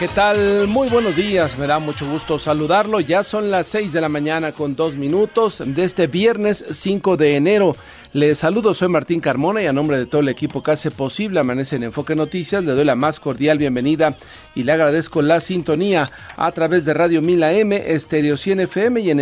¿Qué tal? Muy buenos días, me da mucho gusto saludarlo. Ya son las 6 de la mañana con dos minutos de este viernes 5 de enero. Les saludo, soy Martín Carmona y a nombre de todo el equipo que hace posible Amanece en Enfoque Noticias, le doy la más cordial bienvenida y le agradezco la sintonía a través de Radio Mila M, Estéreo 100 FM y en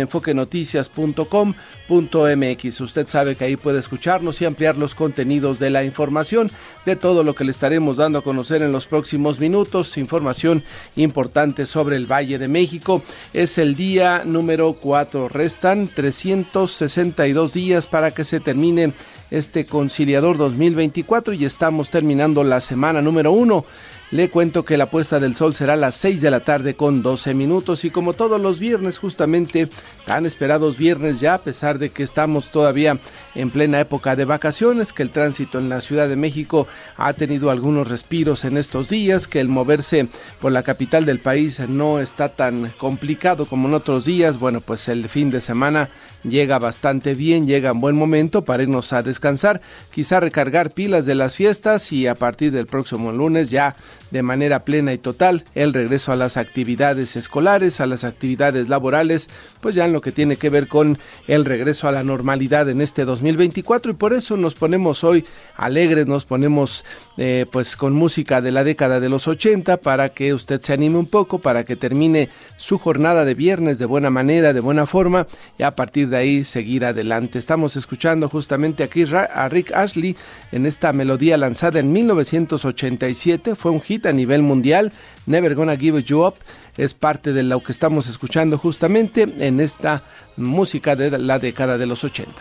enfoquenoticias.com.mx. Usted sabe que ahí puede escucharnos y ampliar los contenidos de la información, de todo lo que le estaremos dando a conocer en los próximos minutos, información importante sobre el Valle de México. Es el día número 4, restan 362 días para que se termine este conciliador 2024 y estamos terminando la semana número 1. Le cuento que la puesta del sol será a las 6 de la tarde con 12 minutos y como todos los viernes, justamente tan esperados viernes ya, a pesar de que estamos todavía en plena época de vacaciones, que el tránsito en la Ciudad de México ha tenido algunos respiros en estos días, que el moverse por la capital del país no está tan complicado como en otros días, bueno, pues el fin de semana llega bastante bien, llega en buen momento para irnos a descansar, quizá recargar pilas de las fiestas y a partir del próximo lunes ya de manera plena y total. El regreso a las actividades escolares, a las actividades laborales, pues ya en lo que tiene que ver con el regreso a la normalidad en este 2024 y por eso nos ponemos hoy alegres, nos ponemos eh, pues con música de la década de los 80 para que usted se anime un poco, para que termine su jornada de viernes de buena manera, de buena forma y a partir de ahí seguir adelante. Estamos escuchando justamente aquí a Rick Ashley en esta melodía lanzada en 1987, fue un hit a nivel mundial, Never Gonna Give You Up, es parte de lo que estamos escuchando justamente en esta música de la década de los 80.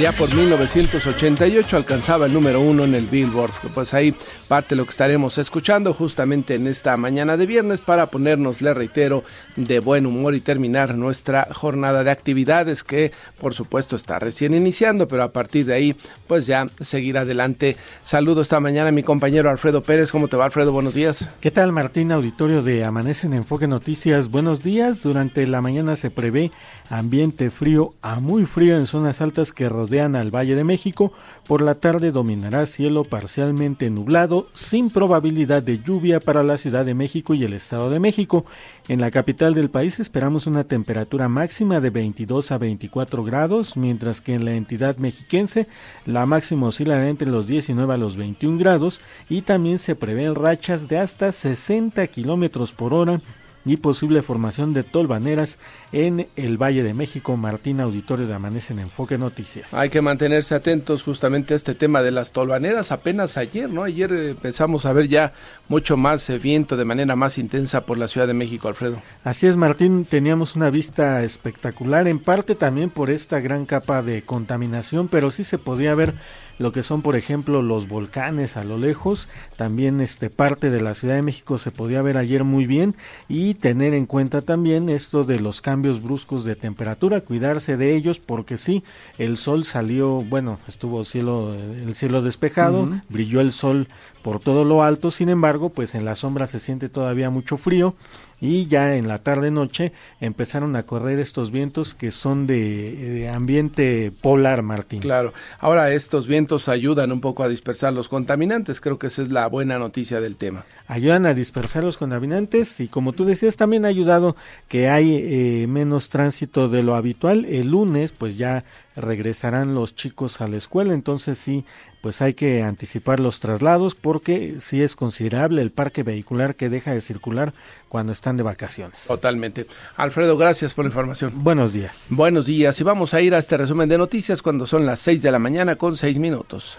Allá por 1988 alcanzaba el número uno en el Billboard. Pues ahí parte lo que estaremos escuchando justamente en esta mañana de viernes para ponernos, le reitero, de buen humor y terminar nuestra jornada de actividades que por supuesto está recién iniciando, pero a partir de ahí pues ya seguir adelante. Saludo esta mañana a mi compañero Alfredo Pérez. ¿Cómo te va Alfredo? Buenos días. ¿Qué tal Martín, auditorio de Amanece en Enfoque Noticias? Buenos días. Durante la mañana se prevé ambiente frío a muy frío en zonas altas que rodean al Valle de México. Por la tarde dominará cielo parcialmente nublado, sin probabilidad de lluvia para la Ciudad de México y el Estado de México. En la capital del país esperamos una temperatura máxima de 22 a 24 grados, mientras que en la entidad mexiquense la máxima oscilará entre los 19 a los 21 grados y también se prevén rachas de hasta 60 kilómetros por hora y posible formación de tolvaneras en el Valle de México. Martín Auditorio de Amanece en Enfoque Noticias. Hay que mantenerse atentos justamente a este tema de las tolvaneras. Apenas ayer, ¿no? Ayer eh, empezamos a ver ya mucho más eh, viento de manera más intensa por la Ciudad de México, Alfredo. Así es, Martín, teníamos una vista espectacular, en parte también por esta gran capa de contaminación, pero sí se podía ver lo que son por ejemplo los volcanes a lo lejos, también este parte de la Ciudad de México se podía ver ayer muy bien y tener en cuenta también esto de los cambios bruscos de temperatura, cuidarse de ellos porque sí, el sol salió, bueno, estuvo cielo el cielo despejado, brilló el sol por todo lo alto, sin embargo, pues en la sombra se siente todavía mucho frío y ya en la tarde noche empezaron a correr estos vientos que son de, de, ambiente polar, Martín. Claro, ahora estos vientos ayudan un poco a dispersar los contaminantes, creo que esa es la buena noticia del tema. Ayudan a dispersar los contaminantes y como tú decías, también ha ayudado que hay eh, menos tránsito de lo habitual. El lunes pues ya regresarán los chicos a la escuela, entonces sí, pues hay que anticipar los traslados porque sí es considerable el parque vehicular que deja de circular cuando están de vacaciones. Totalmente. Alfredo, gracias por la información. Buenos días. Buenos días y vamos a ir a este resumen de noticias cuando son las 6 de la mañana con 6 minutos.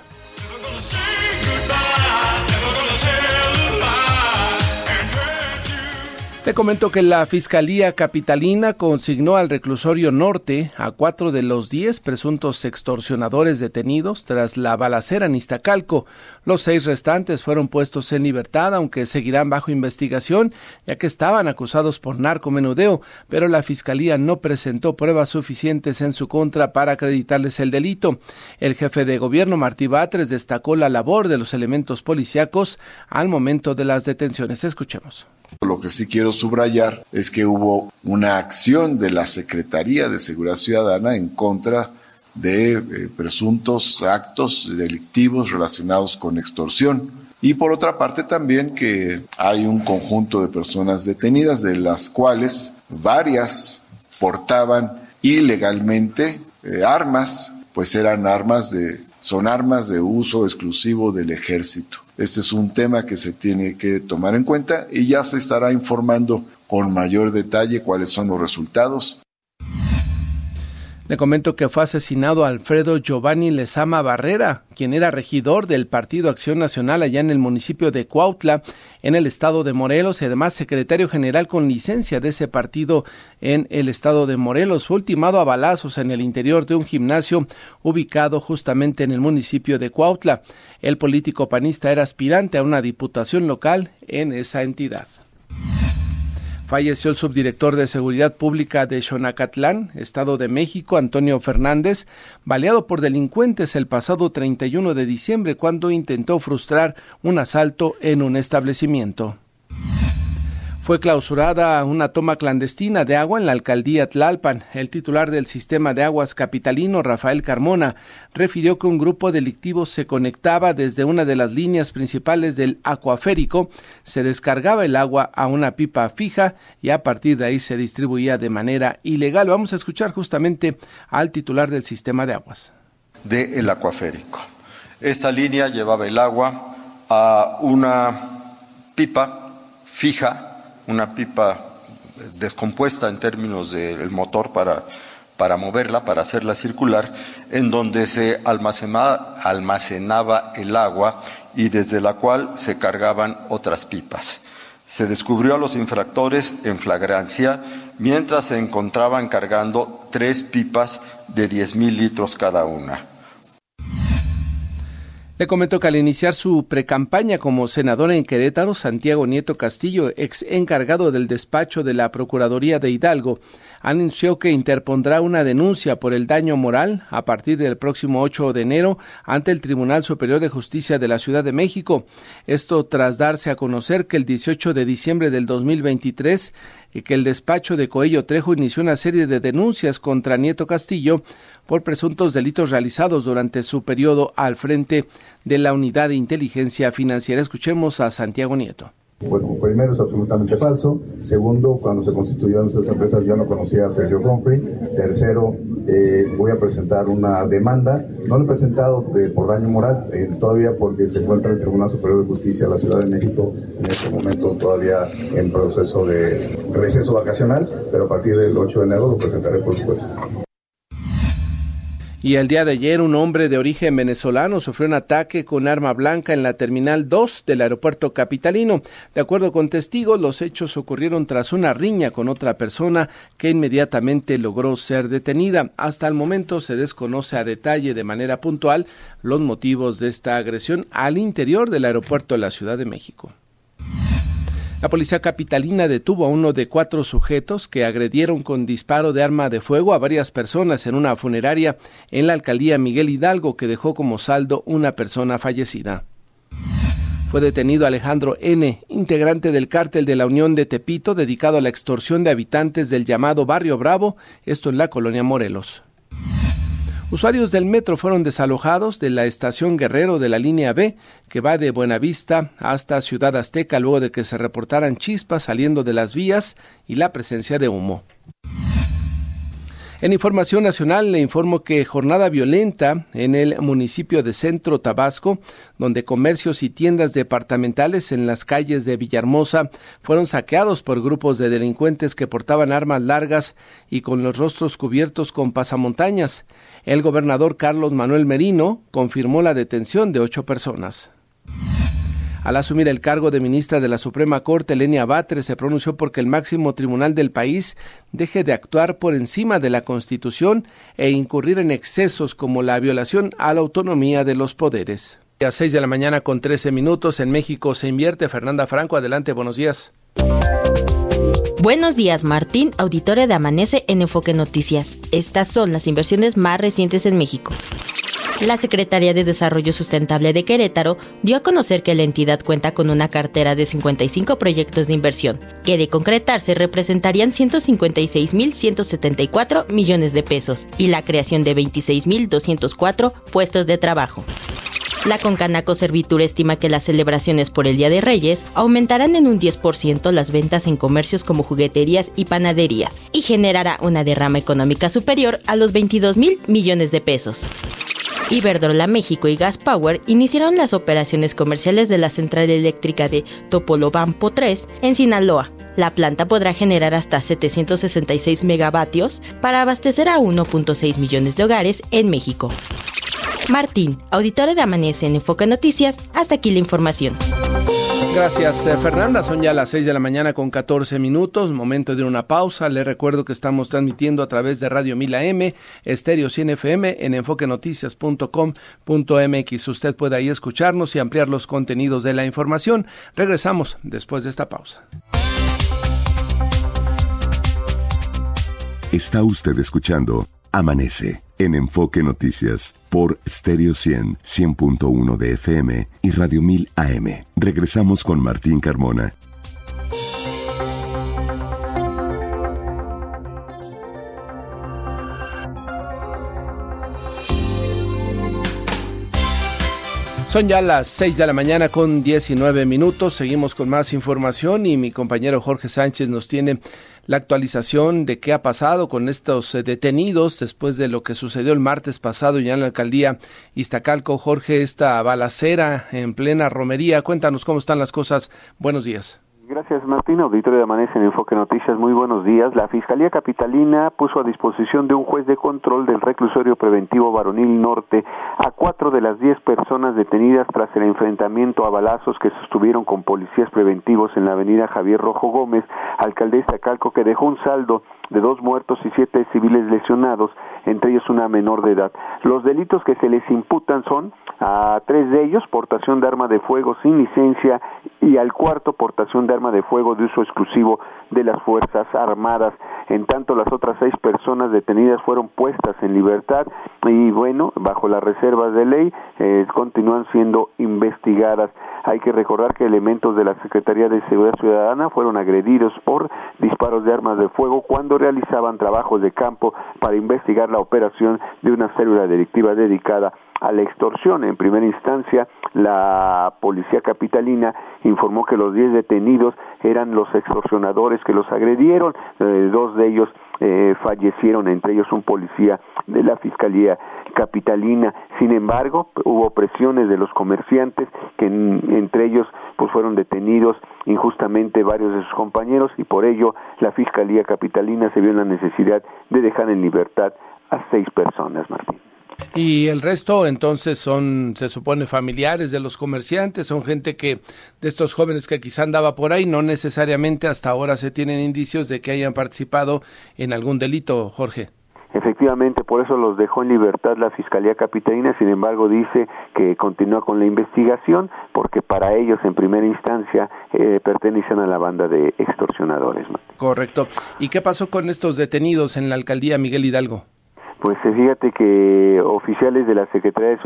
Te comento que la Fiscalía Capitalina consignó al reclusorio norte a cuatro de los diez presuntos extorsionadores detenidos tras la balacera en Iztacalco. Los seis restantes fueron puestos en libertad, aunque seguirán bajo investigación, ya que estaban acusados por narcomenudeo, pero la Fiscalía no presentó pruebas suficientes en su contra para acreditarles el delito. El jefe de gobierno, Martí Batres, destacó la labor de los elementos policíacos al momento de las detenciones. Escuchemos. Lo que sí quiero subrayar es que hubo una acción de la Secretaría de Seguridad Ciudadana en contra de eh, presuntos actos delictivos relacionados con extorsión. Y por otra parte también que hay un conjunto de personas detenidas de las cuales varias portaban ilegalmente eh, armas, pues eran armas de son armas de uso exclusivo del ejército. Este es un tema que se tiene que tomar en cuenta y ya se estará informando con mayor detalle cuáles son los resultados. Le comento que fue asesinado Alfredo Giovanni Lezama Barrera, quien era regidor del Partido Acción Nacional allá en el municipio de Cuautla, en el estado de Morelos, y además secretario general con licencia de ese partido en el estado de Morelos. Fue ultimado a balazos en el interior de un gimnasio ubicado justamente en el municipio de Cuautla. El político panista era aspirante a una diputación local en esa entidad. Falleció el subdirector de Seguridad Pública de Xonacatlán, Estado de México, Antonio Fernández, baleado por delincuentes el pasado 31 de diciembre cuando intentó frustrar un asalto en un establecimiento. Fue clausurada una toma clandestina de agua en la alcaldía Tlalpan. El titular del sistema de aguas capitalino, Rafael Carmona, refirió que un grupo delictivo se conectaba desde una de las líneas principales del acuaférico, se descargaba el agua a una pipa fija y a partir de ahí se distribuía de manera ilegal. Vamos a escuchar justamente al titular del sistema de aguas. De el acuaférico. Esta línea llevaba el agua a una pipa fija una pipa descompuesta en términos del motor para, para moverla, para hacerla circular, en donde se almacenaba, almacenaba el agua y desde la cual se cargaban otras pipas. Se descubrió a los infractores en flagrancia mientras se encontraban cargando tres pipas de 10 mil litros cada una. Le comento que al iniciar su precampaña como senador en Querétaro, Santiago Nieto Castillo, ex encargado del despacho de la Procuraduría de Hidalgo, anunció que interpondrá una denuncia por el daño moral a partir del próximo 8 de enero ante el Tribunal Superior de Justicia de la Ciudad de México. Esto tras darse a conocer que el 18 de diciembre del 2023 y que el despacho de Coello Trejo inició una serie de denuncias contra Nieto Castillo por presuntos delitos realizados durante su periodo al frente de la Unidad de Inteligencia Financiera. Escuchemos a Santiago Nieto. Bueno, primero es absolutamente falso. Segundo, cuando se constituyeron nuestras empresas yo no conocía a Sergio Humphrey. Tercero, eh, voy a presentar una demanda. No lo he presentado por daño moral, eh, todavía porque se encuentra el Tribunal Superior de Justicia de la Ciudad de México en este momento todavía en proceso de receso vacacional, pero a partir del 8 de enero lo presentaré por supuesto. Y el día de ayer un hombre de origen venezolano sufrió un ataque con arma blanca en la Terminal 2 del aeropuerto capitalino. De acuerdo con testigos, los hechos ocurrieron tras una riña con otra persona que inmediatamente logró ser detenida. Hasta el momento se desconoce a detalle de manera puntual los motivos de esta agresión al interior del aeropuerto de la Ciudad de México. La policía capitalina detuvo a uno de cuatro sujetos que agredieron con disparo de arma de fuego a varias personas en una funeraria en la alcaldía Miguel Hidalgo que dejó como saldo una persona fallecida. Fue detenido Alejandro N., integrante del cártel de la Unión de Tepito dedicado a la extorsión de habitantes del llamado Barrio Bravo, esto en la colonia Morelos. Usuarios del metro fueron desalojados de la estación Guerrero de la línea B, que va de Buenavista hasta Ciudad Azteca luego de que se reportaran chispas saliendo de las vías y la presencia de humo. En información nacional le informo que jornada violenta en el municipio de Centro Tabasco, donde comercios y tiendas departamentales en las calles de Villahermosa fueron saqueados por grupos de delincuentes que portaban armas largas y con los rostros cubiertos con pasamontañas. El gobernador Carlos Manuel Merino confirmó la detención de ocho personas. Al asumir el cargo de ministra de la Suprema Corte, Lenia Batres se pronunció porque el máximo tribunal del país deje de actuar por encima de la Constitución e incurrir en excesos como la violación a la autonomía de los poderes. A 6 de la mañana con 13 minutos en México se invierte. Fernanda Franco, adelante, buenos días. Buenos días, Martín, auditorio de Amanece en Enfoque Noticias. Estas son las inversiones más recientes en México. La Secretaría de Desarrollo Sustentable de Querétaro dio a conocer que la entidad cuenta con una cartera de 55 proyectos de inversión, que de concretarse representarían 156.174 millones de pesos y la creación de 26.204 puestos de trabajo. La Concanaco Servitur estima que las celebraciones por el Día de Reyes aumentarán en un 10% las ventas en comercios como jugueterías y panaderías y generará una derrama económica superior a los 22 mil millones de pesos. Iberdrola México y Gas Power iniciaron las operaciones comerciales de la central eléctrica de Topolobampo 3 en Sinaloa. La planta podrá generar hasta 766 megavatios para abastecer a 1.6 millones de hogares en México. Martín, auditorio de Amanece en Enfoque Noticias, hasta aquí la información. Gracias, eh, Fernanda. Son ya las 6 de la mañana con 14 minutos. Momento de una pausa. Le recuerdo que estamos transmitiendo a través de Radio Mila M, Estéreo 100 FM, en enfoquenoticias.com.mx. Usted puede ahí escucharnos y ampliar los contenidos de la información. Regresamos después de esta pausa. Está usted escuchando Amanece en Enfoque Noticias por Stereo 100, 100.1 de FM y Radio 1000 AM. Regresamos con Martín Carmona. Son ya las 6 de la mañana con 19 minutos. Seguimos con más información y mi compañero Jorge Sánchez nos tiene la actualización de qué ha pasado con estos eh, detenidos después de lo que sucedió el martes pasado ya en la alcaldía Iztacalco. Jorge, esta balacera en plena romería. Cuéntanos cómo están las cosas. Buenos días. Gracias, Martín. Auditorio de Amanece en Enfoque Noticias. Muy buenos días. La Fiscalía Capitalina puso a disposición de un juez de control del reclusorio preventivo Varonil Norte a cuatro de las diez personas detenidas tras el enfrentamiento a balazos que sostuvieron con policías preventivos en la avenida Javier Rojo Gómez, alcaldesa Calco, que dejó un saldo de dos muertos y siete civiles lesionados, entre ellos una menor de edad. Los delitos que se les imputan son a tres de ellos portación de arma de fuego sin licencia y al cuarto portación de arma de fuego de uso exclusivo de las Fuerzas Armadas. En tanto, las otras seis personas detenidas fueron puestas en libertad y, bueno, bajo las reservas de ley, eh, continúan siendo investigadas. Hay que recordar que elementos de la Secretaría de Seguridad Ciudadana fueron agredidos por disparos de armas de fuego cuando realizaban trabajos de campo para investigar la operación de una célula delictiva dedicada a la extorsión. En primera instancia, la policía capitalina informó que los 10 detenidos eran los extorsionadores que los agredieron, eh, dos de ellos eh, fallecieron, entre ellos un policía de la Fiscalía Capitalina. Sin embargo, hubo presiones de los comerciantes, que entre ellos pues fueron detenidos injustamente varios de sus compañeros y por ello la Fiscalía Capitalina se vio en la necesidad de dejar en libertad a seis personas, Martín. Y el resto entonces son, se supone, familiares de los comerciantes, son gente que, de estos jóvenes que quizá andaba por ahí, no necesariamente hasta ahora se tienen indicios de que hayan participado en algún delito, Jorge. Efectivamente, por eso los dejó en libertad la Fiscalía Capitalina, sin embargo dice que continúa con la investigación porque para ellos en primera instancia eh, pertenecen a la banda de extorsionadores. Correcto. ¿Y qué pasó con estos detenidos en la alcaldía Miguel Hidalgo? Pues fíjate que oficiales de la Secretaría de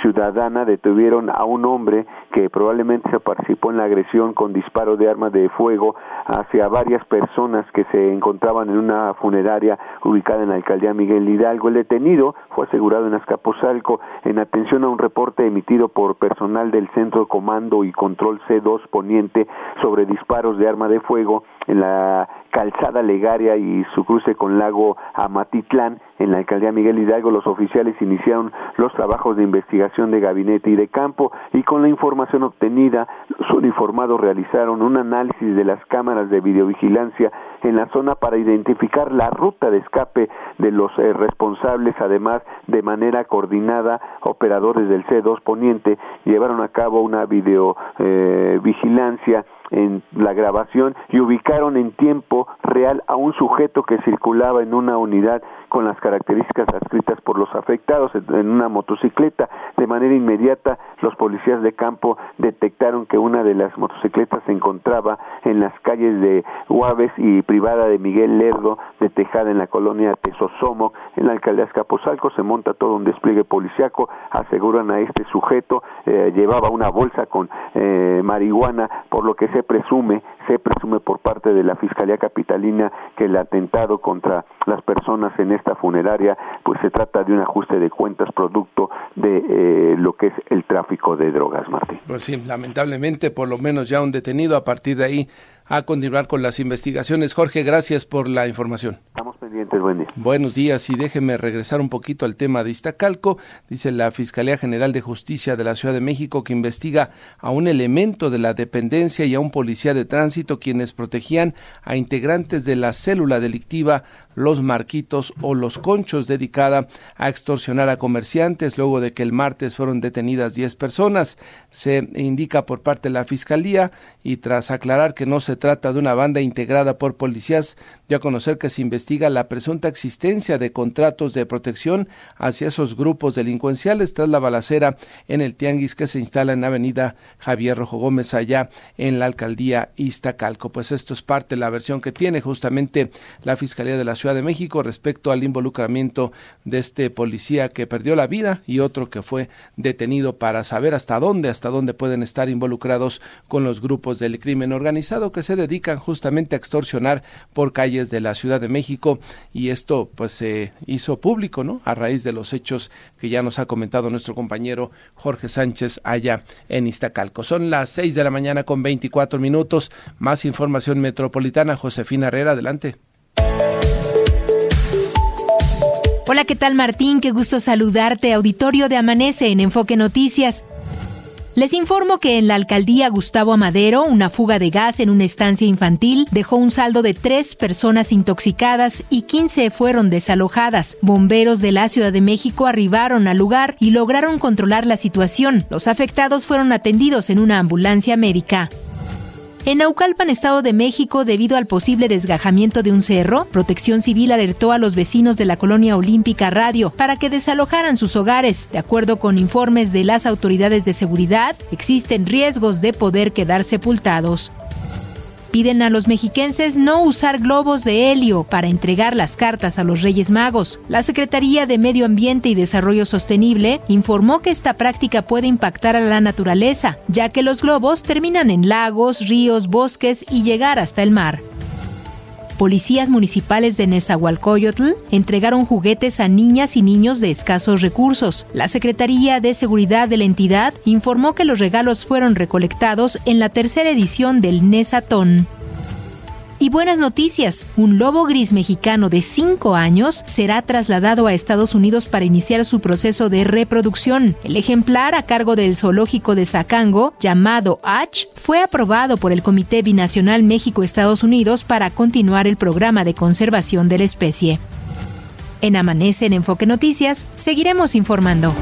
Ciudadana detuvieron a un hombre que probablemente se participó en la agresión con disparo de armas de fuego hacia varias personas que se encontraban en una funeraria ubicada en la alcaldía Miguel Hidalgo. El detenido fue asegurado en Azcapotzalco en atención a un reporte emitido por personal del Centro de Comando y Control C2 Poniente sobre disparos de arma de fuego en la calzada Legaria y su cruce con lago Amatitlán en la alcaldía Miguel Hidalgo los oficiales iniciaron los trabajos de investigación de gabinete y de campo y con la información obtenida los uniformados realizaron un análisis de las cámaras de videovigilancia en la zona para identificar la ruta de escape de los eh, responsables. Además de manera coordinada operadores del C2 Poniente llevaron a cabo una videovigilancia en la grabación y ubicaron en tiempo real a un sujeto que circulaba en una unidad con las características adscritas por los afectados en una motocicleta. De manera inmediata, los policías de campo detectaron que una de las motocicletas se encontraba en las calles de Huaves y privada de Miguel Lerdo de Tejada en la colonia Tesosomo, en la alcaldía Escapozalco. Se monta todo un despliegue policiaco, aseguran a este sujeto, eh, llevaba una bolsa con eh, marihuana, por lo que se presume, se presume por parte de la Fiscalía Capitalina que el atentado contra las personas en esta funeraria, pues se trata de un ajuste de cuentas producto de eh, lo que es el tráfico de drogas, Martín. Pues sí, lamentablemente por lo menos ya un detenido a partir de ahí a continuar con las investigaciones. Jorge, gracias por la información. Estamos pendientes, buen día. Buenos días y déjeme regresar un poquito al tema de Iztacalco. Dice la Fiscalía General de Justicia de la Ciudad de México que investiga a un elemento de la dependencia y a un policía de tránsito quienes protegían a integrantes de la célula delictiva Los Marquitos o Los Conchos dedicada a extorsionar a comerciantes luego de que el martes fueron detenidas 10 personas. Se indica por parte de la Fiscalía y tras aclarar que no se trata de una banda integrada por policías, dio a conocer que se investiga la presunta existencia de contratos de protección hacia esos grupos delincuenciales tras la balacera en el tianguis que se instala en la avenida Javier Rojo Gómez allá en la alcaldía Iztacalco. Pues esto es parte de la versión que tiene justamente la Fiscalía de la Ciudad de México respecto al involucramiento de este policía que perdió la vida y otro que fue detenido para saber hasta dónde, hasta dónde pueden estar involucrados con los grupos del crimen organizado que se dedican justamente a extorsionar por calles de la Ciudad de México y esto pues se hizo público, ¿no? A raíz de los hechos que ya nos ha comentado nuestro compañero Jorge Sánchez allá en Iztacalco. Son las 6 de la mañana con 24 minutos. Más información metropolitana. Josefina Herrera, adelante. Hola, ¿qué tal Martín? Qué gusto saludarte, auditorio de Amanece en Enfoque Noticias. Les informo que en la alcaldía Gustavo Amadero, una fuga de gas en una estancia infantil dejó un saldo de tres personas intoxicadas y 15 fueron desalojadas. Bomberos de la Ciudad de México arribaron al lugar y lograron controlar la situación. Los afectados fueron atendidos en una ambulancia médica. En Naucalpan, Estado de México, debido al posible desgajamiento de un cerro, Protección Civil alertó a los vecinos de la colonia Olímpica Radio para que desalojaran sus hogares. De acuerdo con informes de las autoridades de seguridad, existen riesgos de poder quedar sepultados. Piden a los mexiquenses no usar globos de helio para entregar las cartas a los Reyes Magos. La Secretaría de Medio Ambiente y Desarrollo Sostenible informó que esta práctica puede impactar a la naturaleza, ya que los globos terminan en lagos, ríos, bosques y llegar hasta el mar. Policías municipales de Nezahualcóyotl entregaron juguetes a niñas y niños de escasos recursos. La Secretaría de Seguridad de la entidad informó que los regalos fueron recolectados en la tercera edición del Nezatón. Y buenas noticias, un lobo gris mexicano de 5 años será trasladado a Estados Unidos para iniciar su proceso de reproducción. El ejemplar a cargo del zoológico de Zacango, llamado H, fue aprobado por el Comité Binacional México-Estados Unidos para continuar el programa de conservación de la especie. En Amanece en Enfoque Noticias, seguiremos informando.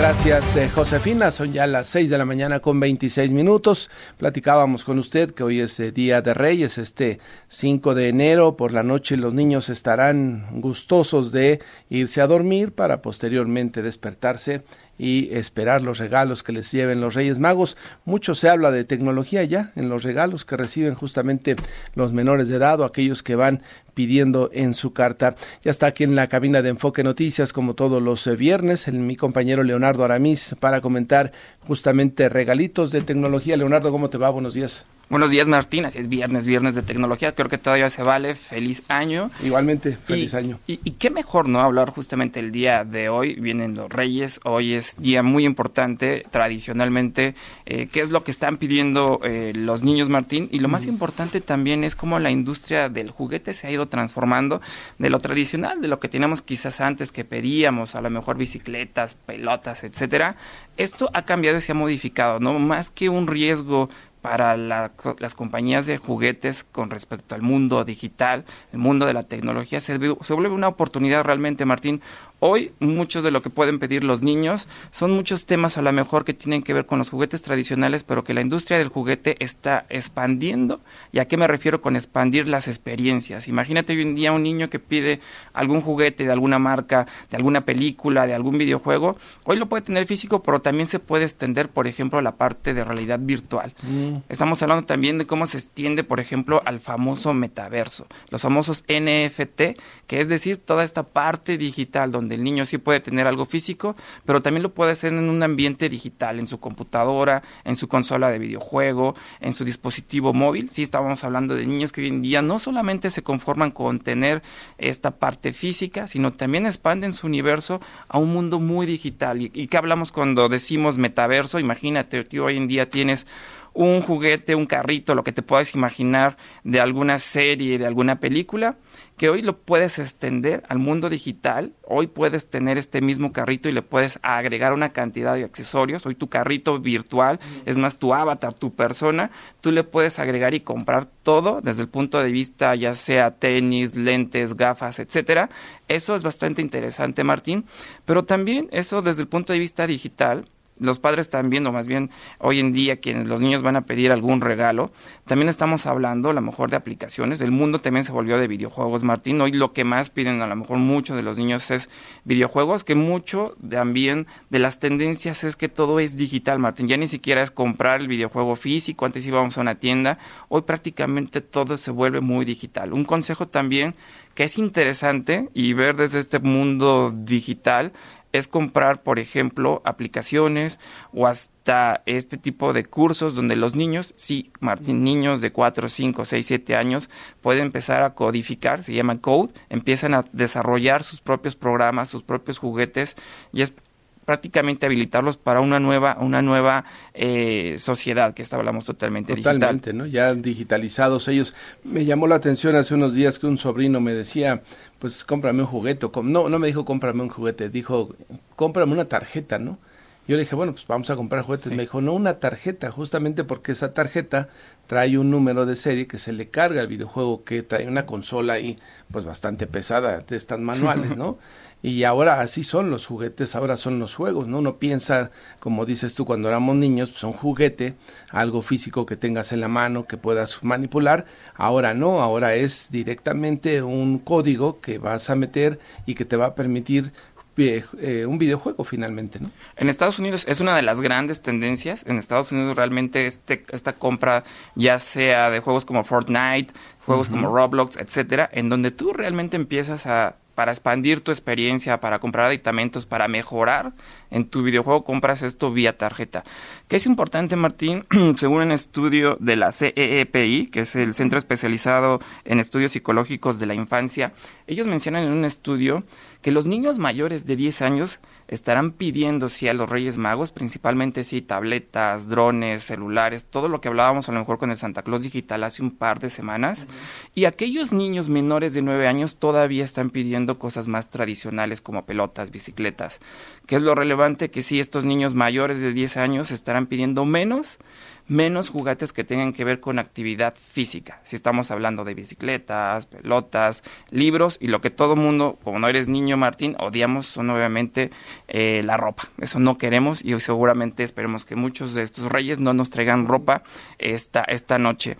Gracias, eh, Josefina. Son ya las 6 de la mañana con 26 minutos. Platicábamos con usted que hoy es eh, Día de Reyes, este 5 de enero. Por la noche los niños estarán gustosos de irse a dormir para posteriormente despertarse y esperar los regalos que les lleven los Reyes Magos. Mucho se habla de tecnología ya en los regalos que reciben justamente los menores de edad o aquellos que van pidiendo en su carta. Ya está aquí en la cabina de Enfoque Noticias, como todos los eh, viernes, el, mi compañero Leonardo Aramis para comentar justamente regalitos de tecnología. Leonardo, ¿cómo te va? Buenos días. Buenos días, Martín. Así es viernes, viernes de tecnología. Creo que todavía se vale. Feliz año. Igualmente, feliz y, año. Y, y, qué mejor, ¿no? Hablar justamente el día de hoy. Vienen los Reyes. Hoy es día muy importante, tradicionalmente. Eh, ¿Qué es lo que están pidiendo eh, los niños, Martín? Y lo más importante también es cómo la industria del juguete se ha ido transformando de lo tradicional, de lo que teníamos quizás antes que pedíamos, a lo mejor bicicletas, pelotas, etcétera. Esto ha cambiado y se ha modificado, ¿no? Más que un riesgo para la, las compañías de juguetes con respecto al mundo digital, el mundo de la tecnología, se, se, vuelve una oportunidad realmente, Martín. Hoy, muchos de lo que pueden pedir los niños son muchos temas a lo mejor que tienen que ver con los juguetes tradicionales, pero que la industria del juguete está expandiendo. ¿Y a qué me refiero con expandir las experiencias? Imagínate hoy en día un niño que pide algún juguete de alguna marca, de alguna película, de algún videojuego. Hoy lo puede tener físico, pero también se puede extender, por ejemplo, a la parte de realidad virtual. Mm. Estamos hablando también de cómo se extiende, por ejemplo, al famoso metaverso, los famosos NFT, que es decir, toda esta parte digital donde el niño sí puede tener algo físico, pero también lo puede hacer en un ambiente digital, en su computadora, en su consola de videojuego, en su dispositivo móvil. Sí, estábamos hablando de niños que hoy en día no solamente se conforman con tener esta parte física, sino también expanden su universo a un mundo muy digital. ¿Y, y qué hablamos cuando decimos metaverso? Imagínate, hoy en día tienes un juguete, un carrito, lo que te puedas imaginar de alguna serie, de alguna película, que hoy lo puedes extender al mundo digital. Hoy puedes tener este mismo carrito y le puedes agregar una cantidad de accesorios. Hoy tu carrito virtual, es más tu avatar, tu persona, tú le puedes agregar y comprar todo desde el punto de vista ya sea tenis, lentes, gafas, etcétera. Eso es bastante interesante, Martín, pero también eso desde el punto de vista digital los padres están viendo, más bien hoy en día quienes los niños van a pedir algún regalo, también estamos hablando a lo mejor de aplicaciones, el mundo también se volvió de videojuegos, Martín, hoy lo que más piden a lo mejor muchos de los niños es videojuegos, que mucho también de las tendencias es que todo es digital, Martín, ya ni siquiera es comprar el videojuego físico, antes íbamos a una tienda, hoy prácticamente todo se vuelve muy digital. Un consejo también que es interesante y ver desde este mundo digital es comprar, por ejemplo, aplicaciones o hasta este tipo de cursos donde los niños, sí, Martín, niños de 4, 5, 6, 7 años pueden empezar a codificar, se llama code, empiezan a desarrollar sus propios programas, sus propios juguetes y es prácticamente habilitarlos para una nueva una nueva eh, sociedad que hablamos totalmente, totalmente digital. ¿no? Ya digitalizados ellos. Me llamó la atención hace unos días que un sobrino me decía, pues cómprame un juguete. No, no me dijo cómprame un juguete, dijo cómprame una tarjeta, ¿no? Yo le dije, bueno, pues vamos a comprar juguetes. Sí. Me dijo, no, una tarjeta, justamente porque esa tarjeta trae un número de serie que se le carga al videojuego, que trae una consola ahí, pues bastante pesada de estas manuales, ¿no? Y ahora así son los juguetes, ahora son los juegos, ¿no? Uno piensa, como dices tú, cuando éramos niños, pues un juguete, algo físico que tengas en la mano, que puedas manipular. Ahora no, ahora es directamente un código que vas a meter y que te va a permitir eh, un videojuego finalmente, ¿no? En Estados Unidos es una de las grandes tendencias. En Estados Unidos realmente este, esta compra, ya sea de juegos como Fortnite, juegos uh -huh. como Roblox, etcétera, en donde tú realmente empiezas a para expandir tu experiencia, para comprar aditamentos, para mejorar en tu videojuego, compras esto vía tarjeta. ¿Qué es importante, Martín? Según un estudio de la CEEPI, que es el Centro Especializado en Estudios Psicológicos de la Infancia, ellos mencionan en un estudio que los niños mayores de 10 años estarán pidiendo sí a los Reyes Magos, principalmente sí tabletas, drones, celulares, todo lo que hablábamos a lo mejor con el Santa Claus digital hace un par de semanas, uh -huh. y aquellos niños menores de 9 años todavía están pidiendo cosas más tradicionales como pelotas, bicicletas. ¿Qué es lo relevante? Que sí, estos niños mayores de 10 años estarán pidiendo menos menos juguetes que tengan que ver con actividad física. Si estamos hablando de bicicletas, pelotas, libros y lo que todo mundo, como no eres niño Martín, odiamos son obviamente eh, la ropa. Eso no queremos y seguramente esperemos que muchos de estos reyes no nos traigan ropa esta, esta noche.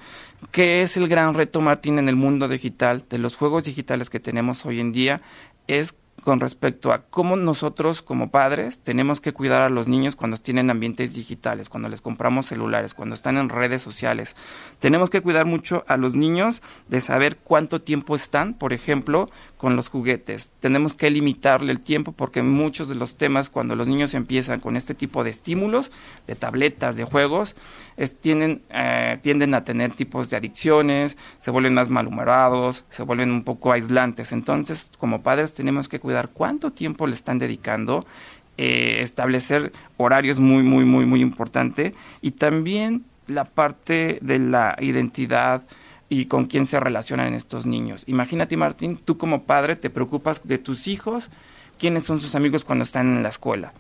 ¿Qué es el gran reto Martín en el mundo digital de los juegos digitales que tenemos hoy en día? Es con respecto a cómo nosotros como padres tenemos que cuidar a los niños cuando tienen ambientes digitales, cuando les compramos celulares, cuando están en redes sociales. Tenemos que cuidar mucho a los niños de saber cuánto tiempo están, por ejemplo, con los juguetes. Tenemos que limitarle el tiempo porque muchos de los temas cuando los niños empiezan con este tipo de estímulos, de tabletas, de juegos, es, tienden, eh, tienden a tener tipos de adicciones, se vuelven más malhumorados, se vuelven un poco aislantes. Entonces, como padres tenemos que cuidar cuánto tiempo le están dedicando, eh, establecer horarios muy, muy, muy, muy importante y también la parte de la identidad y con quién se relacionan estos niños. Imagínate, Martín, tú como padre te preocupas de tus hijos, quiénes son sus amigos cuando están en la escuela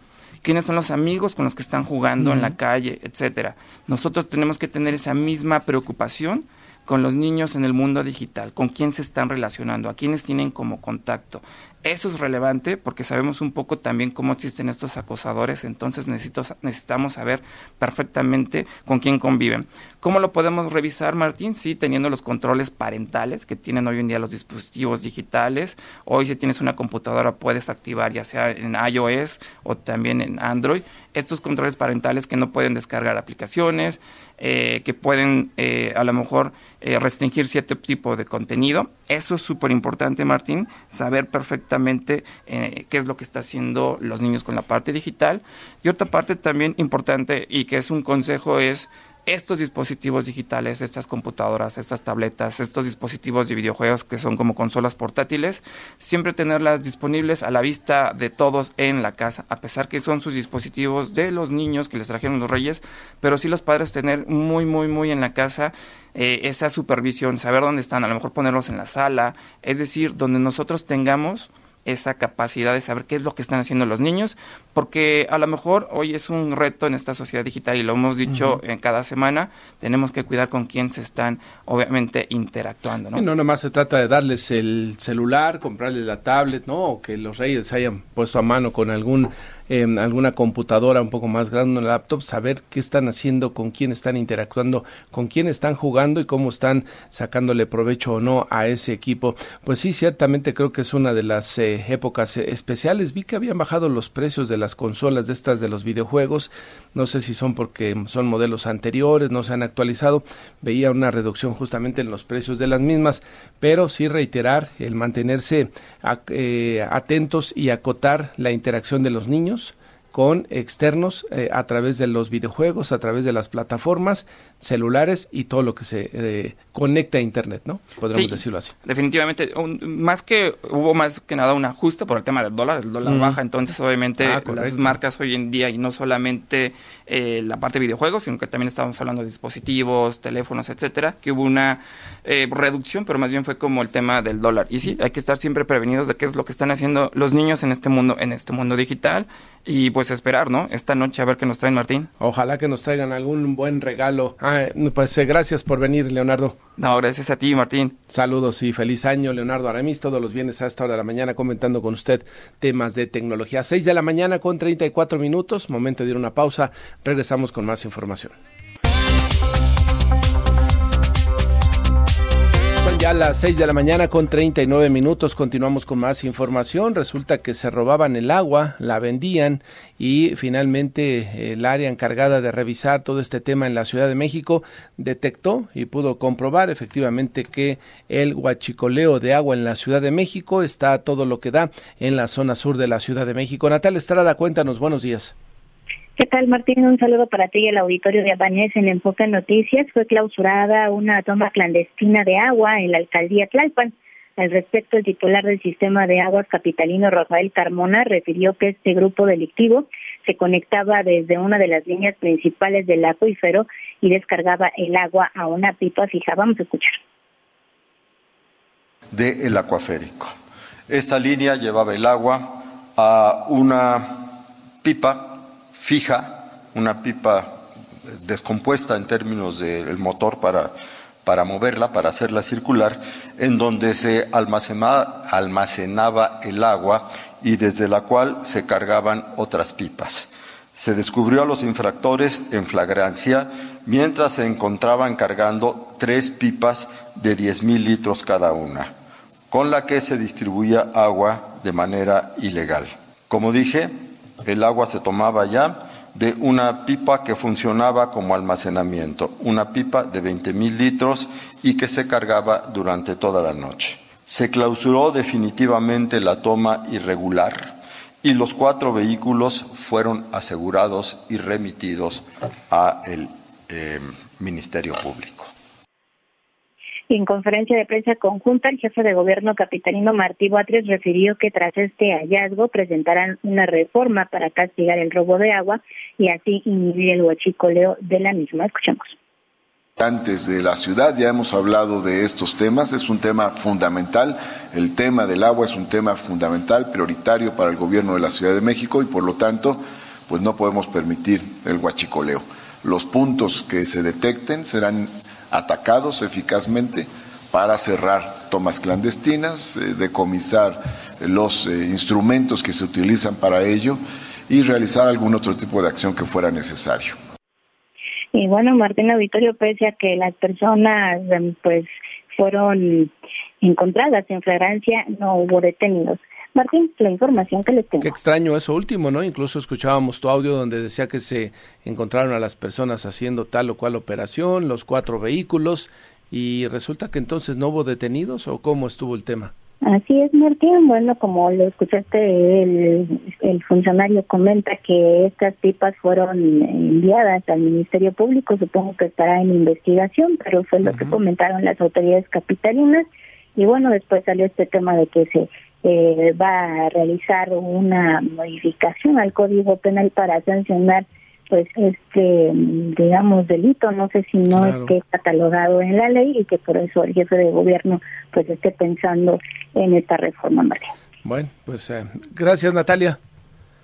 quiénes son los amigos con los que están jugando en la calle, etcétera. Nosotros tenemos que tener esa misma preocupación con los niños en el mundo digital, con quién se están relacionando, a quiénes tienen como contacto. Eso es relevante porque sabemos un poco también cómo existen estos acosadores, entonces necesito, necesitamos saber perfectamente con quién conviven. ¿Cómo lo podemos revisar, Martín? Sí, teniendo los controles parentales que tienen hoy en día los dispositivos digitales. Hoy si tienes una computadora puedes activar ya sea en iOS o también en Android estos controles parentales que no pueden descargar aplicaciones, eh, que pueden eh, a lo mejor eh, restringir cierto tipo de contenido. Eso es súper importante, Martín, saber perfectamente qué es lo que está haciendo los niños con la parte digital. Y otra parte también importante y que es un consejo es estos dispositivos digitales, estas computadoras, estas tabletas, estos dispositivos de videojuegos que son como consolas portátiles, siempre tenerlas disponibles a la vista de todos en la casa, a pesar que son sus dispositivos de los niños que les trajeron los reyes, pero sí los padres tener muy, muy, muy en la casa eh, esa supervisión, saber dónde están, a lo mejor ponerlos en la sala, es decir, donde nosotros tengamos esa capacidad de saber qué es lo que están haciendo los niños, porque a lo mejor hoy es un reto en esta sociedad digital y lo hemos dicho en cada semana, tenemos que cuidar con quién se están obviamente interactuando. ¿no? Y no nomás se trata de darles el celular, comprarles la tablet, ¿no? O que los reyes se hayan puesto a mano con algún alguna computadora un poco más grande, una laptop, saber qué están haciendo, con quién están interactuando, con quién están jugando y cómo están sacándole provecho o no a ese equipo. Pues sí, ciertamente creo que es una de las eh, épocas eh, especiales. Vi que habían bajado los precios de las consolas de estas de los videojuegos. No sé si son porque son modelos anteriores, no se han actualizado. Veía una reducción justamente en los precios de las mismas, pero sí reiterar el mantenerse eh, atentos y acotar la interacción de los niños con externos eh, a través de los videojuegos, a través de las plataformas, celulares y todo lo que se eh, conecta a Internet, ¿no? Podríamos decirlo así. Definitivamente, más que hubo más que nada un ajuste por el tema del dólar, el dólar baja, entonces obviamente Ah, las marcas hoy en día y no solamente eh, la parte de videojuegos, sino que también estábamos hablando de dispositivos, teléfonos, etcétera, que hubo una eh, reducción, pero más bien fue como el tema del dólar. Y sí, hay que estar siempre prevenidos de qué es lo que están haciendo los niños en este mundo, en este mundo digital y pues esperar, ¿no? Esta noche a ver qué nos traen Martín. Ojalá que nos traigan algún buen regalo. Ah, pues eh, gracias por venir, Leonardo. No, gracias a ti, Martín. Saludos y feliz año, Leonardo Aramis, todos los viernes a esta hora de la mañana comentando con usted temas de tecnología. 6 de la mañana con 34 minutos, momento de ir a una pausa, regresamos con más información. Ya las 6 de la mañana con 39 minutos, continuamos con más información. Resulta que se robaban el agua, la vendían y finalmente el área encargada de revisar todo este tema en la Ciudad de México detectó y pudo comprobar efectivamente que el huachicoleo de agua en la Ciudad de México está todo lo que da en la zona sur de la Ciudad de México. Natal Estrada, cuéntanos, buenos días. ¿Qué tal, Martín? Un saludo para ti y el auditorio de Abanés en Enfoque Noticias. Fue clausurada una toma clandestina de agua en la alcaldía Tlalpan. Al respecto, el titular del sistema de aguas capitalino, Rafael Carmona, refirió que este grupo delictivo se conectaba desde una de las líneas principales del acuífero y descargaba el agua a una pipa fija. Vamos a escuchar. del acuaférico. Esta línea llevaba el agua a una pipa fija, una pipa descompuesta en términos del motor para, para moverla, para hacerla circular, en donde se almacenaba, almacenaba el agua y desde la cual se cargaban otras pipas. Se descubrió a los infractores en flagrancia mientras se encontraban cargando tres pipas de 10 mil litros cada una. con la que se distribuía agua de manera ilegal. Como dije, el agua se tomaba ya de una pipa que funcionaba como almacenamiento, una pipa de 20 mil litros y que se cargaba durante toda la noche. Se clausuró definitivamente la toma irregular y los cuatro vehículos fueron asegurados y remitidos al eh, Ministerio Público. En conferencia de prensa conjunta, el jefe de gobierno capitalino Martí Batres refirió que tras este hallazgo presentarán una reforma para castigar el robo de agua y así inhibir el huachicoleo de la misma. Escuchemos. Antes de la ciudad ya hemos hablado de estos temas, es un tema fundamental, el tema del agua es un tema fundamental, prioritario para el gobierno de la Ciudad de México y por lo tanto pues no podemos permitir el huachicoleo. Los puntos que se detecten serán atacados eficazmente para cerrar tomas clandestinas, eh, decomisar los eh, instrumentos que se utilizan para ello y realizar algún otro tipo de acción que fuera necesario. Y bueno, Martín Auditorio, pese a que las personas em, pues fueron encontradas en flagrancia, no hubo detenidos. Martín, la información que les tengo. Qué extraño eso último, ¿no? Incluso escuchábamos tu audio donde decía que se encontraron a las personas haciendo tal o cual operación, los cuatro vehículos, y resulta que entonces no hubo detenidos o cómo estuvo el tema. Así es, Martín. Bueno, como lo escuchaste, el, el funcionario comenta que estas pipas fueron enviadas al Ministerio Público, supongo que estará en investigación, pero fue lo que comentaron las autoridades capitalinas. Y bueno, después salió este tema de que se eh, va a realizar una modificación al Código Penal para sancionar pues este digamos delito no sé si no es que es catalogado en la ley y que por eso el jefe de gobierno pues esté pensando en esta reforma María. Bueno, pues eh, gracias Natalia.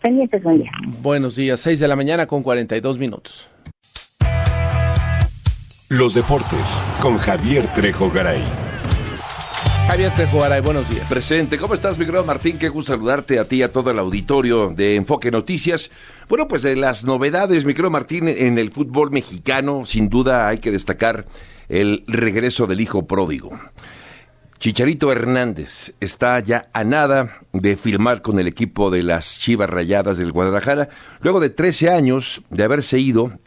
Pendientes, buen día. Buenos días, 6 de la mañana con 42 minutos. Los deportes con Javier Trejo Garay. Javier Trejo Garay, buenos días. Presente, ¿cómo estás, mi Martín? Qué gusto saludarte a ti y a todo el auditorio de Enfoque Noticias. Bueno, pues de las novedades, mi Martín, en el fútbol mexicano, sin duda hay que destacar el regreso del hijo pródigo. Chicharito Hernández está ya a nada de firmar con el equipo de las Chivas Rayadas del Guadalajara, luego de 13 años de haberse ido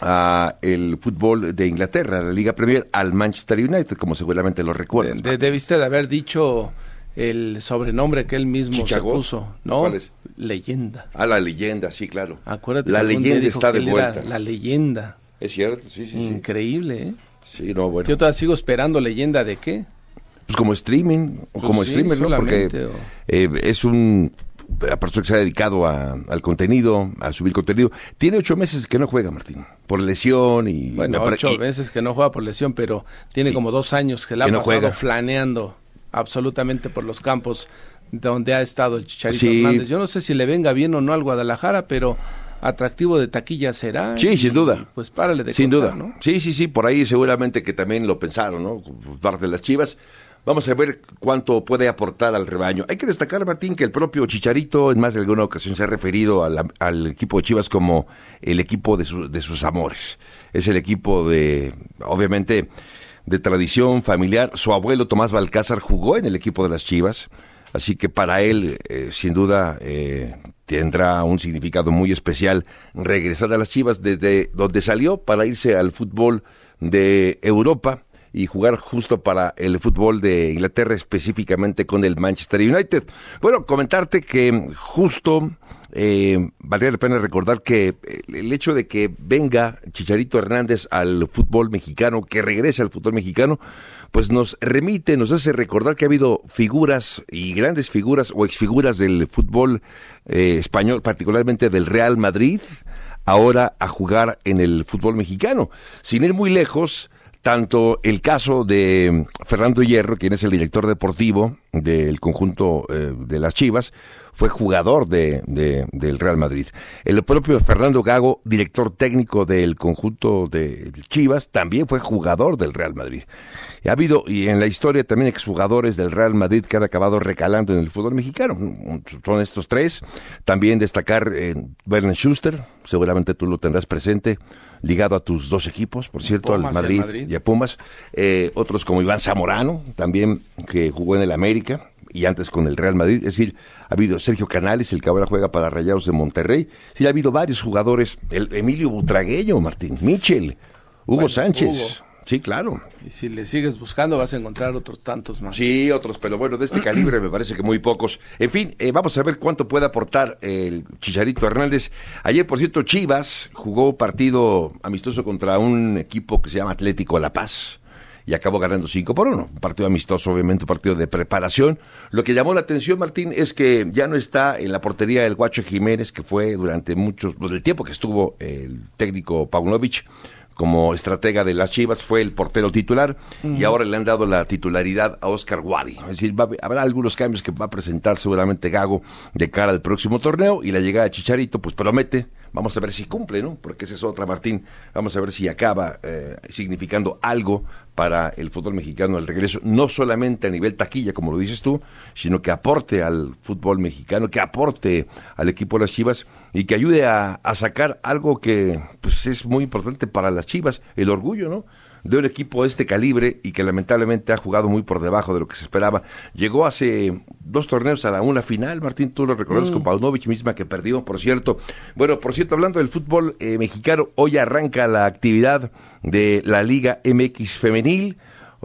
a el fútbol de Inglaterra, la Liga Premier, al Manchester United, como seguramente lo recuerdan. De- debiste de haber dicho el sobrenombre que él mismo se puso, ¿no? ¿Cuál es? Leyenda. A la leyenda, sí, claro. Acuérdate La leyenda está de vuelta. La leyenda. Es cierto, sí, sí. Increíble, ¿eh? Sí, no, bueno. Yo todavía sigo esperando leyenda de qué. Pues como streaming, o Pues como sí, streamer, ¿no? Porque o- eh, es un la persona que se ha dedicado a- al contenido, a subir contenido. Tiene ocho meses que no juega, Martín, por lesión y... Bueno, ocho y- veces que no juega por lesión, pero tiene como dos años que la que ha no pasado juega. flaneando absolutamente por los campos donde ha estado el Chicharito Sí. Hernández. Yo no sé si le venga bien o no al Guadalajara, pero atractivo de taquilla será. Sí, y, sin duda. Pues párale de Sin contar, duda. ¿no? Sí, sí, sí, por ahí seguramente que también lo pensaron, ¿no? Parte de las Chivas. Vamos a ver cuánto puede aportar al rebaño. Hay que destacar, Martín, que el propio Chicharito en más de alguna ocasión se ha referido al equipo de Chivas como el equipo de, su- de sus amores. Es el equipo de, obviamente, de tradición familiar. Su abuelo Tomás Balcázar jugó en el equipo de las Chivas. Así que para él, eh, sin duda, eh, tendrá un significado muy especial regresar a las Chivas desde donde salió para irse al fútbol de Europa y jugar justo para el fútbol de Inglaterra, específicamente con el Manchester United. Bueno, comentarte que justo eh, valdría la pena recordar que el- el hecho de que venga Chicharito Hernández al fútbol mexicano, que regrese al fútbol mexicano, pues nos remite, nos hace recordar que ha habido figuras y grandes figuras o exfiguras del fútbol eh, español, particularmente del Real Madrid, ahora a jugar en el fútbol mexicano. Sin ir muy lejos, tanto el caso de Fernando Hierro, quien es el director deportivo del conjunto eh, de las Chivas, fue jugador de, de- del Real Madrid. El propio Fernando Gago, director técnico del conjunto de Chivas, también fue jugador del Real Madrid. Ha habido, y en la historia también exjugadores del Real Madrid que han acabado recalando en el fútbol mexicano. Son estos tres. También destacar eh, Bernd Schuster, seguramente tú lo tendrás presente, ligado a tus dos equipos, por cierto, Pumas al Madrid, Madrid. y a Pumas. Eh, otros como Iván Zamorano, también que jugó en el América y antes con el Real Madrid. Es decir, ha habido Sergio Canales, el que ahora juega para Rayados de Monterrey. Sí, ha habido varios jugadores. El Emilio Butragueño, Martín, Michel, Hugo Bueno, Sánchez. Hugo. Sí, claro. Y si le sigues buscando vas a encontrar otros tantos más. Sí, otros, pero bueno, de este calibre me parece que muy pocos. En fin, eh, vamos a ver cuánto puede aportar el Chicharito Hernández. Ayer, por cierto, Chivas jugó partido amistoso contra un equipo que se llama Atlético La Paz y acabó ganando 5 por 1. Un partido amistoso, obviamente, un partido de preparación. Lo que llamó la atención, Martín, es que ya no está en la portería el Guacho Jiménez, que fue durante muchos, pues, el tiempo que estuvo el técnico Paunovic como estratega de las Chivas, fue el portero titular y ahora le han dado la titularidad a Oscar Wally. Es decir, va habrá algunos cambios que va a presentar seguramente Gago de cara al próximo torneo y la llegada de Chicharito, pues promete. Vamos a ver si cumple, ¿no? Porque esa es otra, Martín. Vamos a ver si acaba eh, significando algo para el fútbol mexicano al regreso, no solamente a nivel taquilla, como lo dices tú, sino que aporte al fútbol mexicano, que aporte al equipo de las Chivas y que ayude a, a sacar algo que pues, es muy importante para las Chivas, el orgullo, ¿no? De un equipo de este calibre y que lamentablemente ha jugado muy por debajo de lo que se esperaba. Llegó hace dos torneos a la una final, Martín, tú lo recuerdas Mm. con Paunovic misma que perdió, por cierto. Bueno, por cierto, hablando del fútbol eh, mexicano, hoy arranca la actividad de la Liga MX femenil.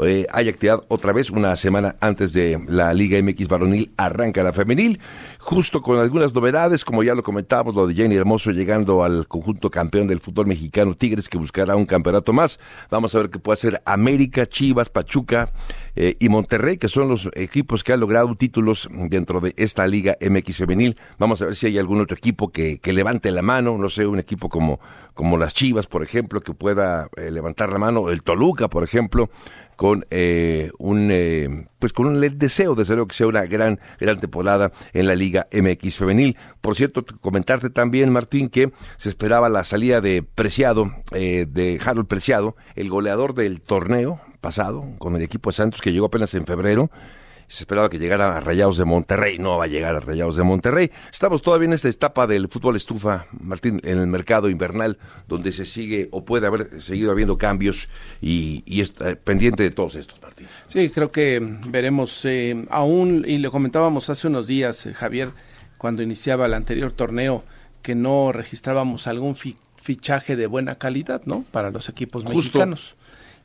Eh, hay actividad otra vez, una semana antes de la Liga MX varonil, arranca la femenil, justo con algunas novedades, como ya lo comentábamos, lo de Jenny Hermoso llegando al conjunto campeón del fútbol mexicano Tigres, que buscará un campeonato más. Vamos a ver qué puede hacer América, Chivas, Pachuca eh, y Monterrey, que son los equipos que han logrado títulos dentro de esta Liga MX femenil. Vamos a ver si hay algún otro equipo que, que levante la mano, no sé, un equipo como, como las Chivas, por ejemplo, que pueda eh, levantar la mano, el Toluca, por ejemplo, con eh, un eh, pues con un deseo desde luego que sea una gran gran temporada en la Liga MX femenil. Por cierto, comentarte también Martín que se esperaba la salida de Preciado eh, de Harold Preciado, el goleador del torneo pasado con el equipo de Santos que llegó apenas en febrero. Se esperaba que llegara a Rayados de Monterrey, no va a llegar a Rayados de Monterrey. Estamos todavía en esta etapa del fútbol estufa, Martín, en el mercado invernal, donde se sigue o puede haber seguido habiendo cambios y, y está pendiente de todos estos, Martín. Sí, creo que veremos eh, aún, y lo comentábamos hace unos días, eh, Javier, cuando iniciaba el anterior torneo, que no registrábamos algún fi- fichaje de buena calidad, ¿no? Para los equipos Justo. mexicanos.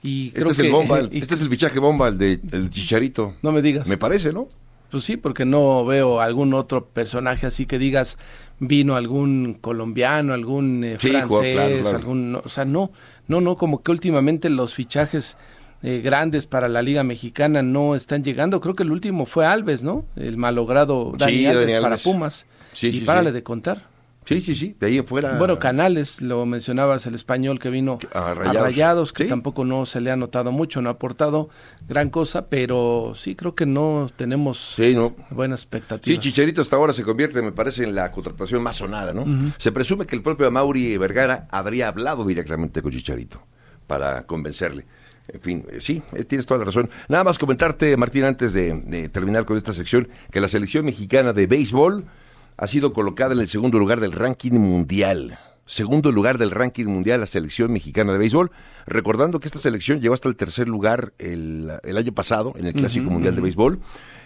Y Este es el que- bomba, el- y- este es el fichaje bomba, el de el Chicharito. No me digas. Me parece, ¿no? Pues sí, porque no veo algún otro personaje así que digas vino algún colombiano, algún eh, Sí, francés, jugador, claro, claro. algún, no, o sea, no, no, no, como que últimamente los fichajes eh, grandes para la Liga Mexicana no están llegando. Creo que el último fue Alves, ¿no? El malogrado Dani Sí, Alves Dani para. Pumas. Sí, y párale de contar. Sí, sí, sí, de ahí en fuera. Bueno, Canales, lo mencionabas, el español que vino A a Rayados. Que Sí. tampoco no se le ha notado mucho, no ha aportado gran cosa, pero sí creo que no tenemos Sí, no. buenas Sí, expectativas. Chicharito hasta ahora se convierte, me parece, en la contratación más sonada, ¿no? Se presume que el propio Mauri Vergara habría hablado directamente con Chicharito para convencerle. En fin, eh, sí, eh, tienes toda la razón. Nada más comentarte, Martín, antes de, de terminar con esta sección, que la selección mexicana de béisbol ha sido colocada en el segundo lugar del ranking mundial. Segundo lugar del ranking mundial la selección mexicana de béisbol. Recordando que esta selección llegó hasta el tercer lugar el, el año pasado en el Clásico Mundial de. Béisbol,